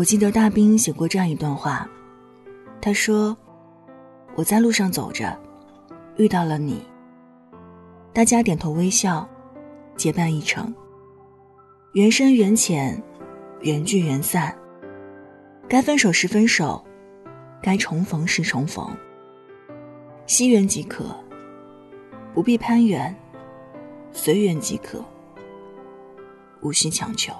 我记得大兵写过这样一段话，他说：“我在路上走着，遇到了你。大家点头微笑，结伴一程。缘深缘浅，缘聚缘散。该分手时分手，该重逢时重逢。惜缘即可，不必攀缘；随缘即可，无需强求。”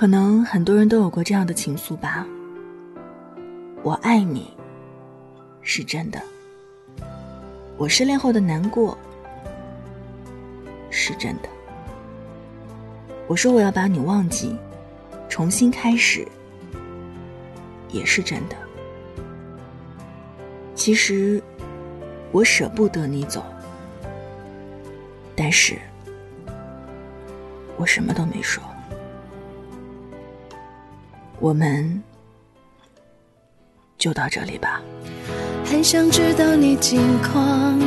可能很多人都有过这样的情愫吧。我爱你，是真的。我失恋后的难过，是真的。我说我要把你忘记，重新开始，也是真的。其实，我舍不得你走，但是，我什么都没说。我们就到这里吧。很想知道你近况，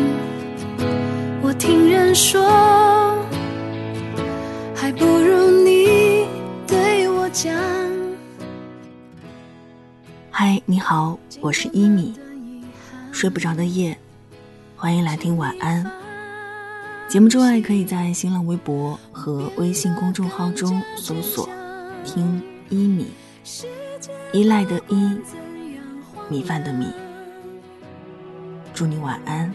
我听人说，还不如你对我讲。嗨，你好，我是伊米。睡不着的夜，欢迎来听晚安。节目之外，可以在新浪微博和微信公众号中搜索“听伊米”。依赖的依，米饭的米。祝你晚安，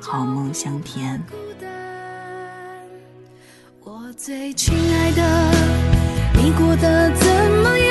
好梦香甜。我最亲爱的，你过得怎么样？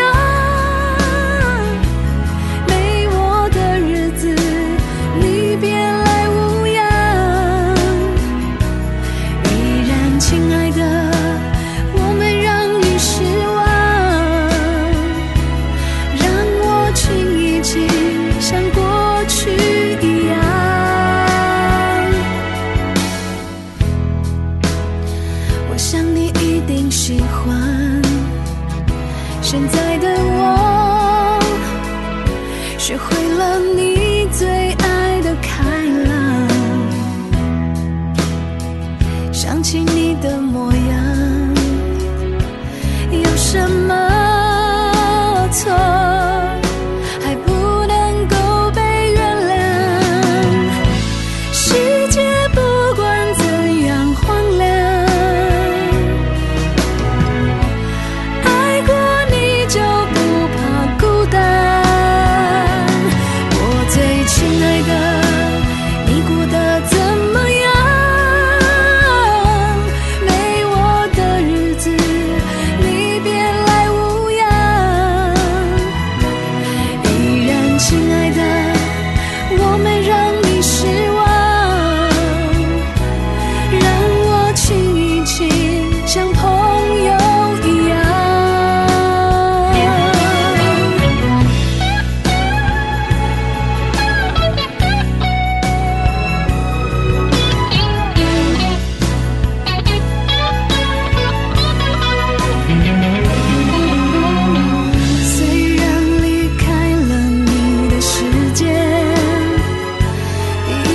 你一定喜欢，现在的我学会了你最爱的开朗。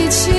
noite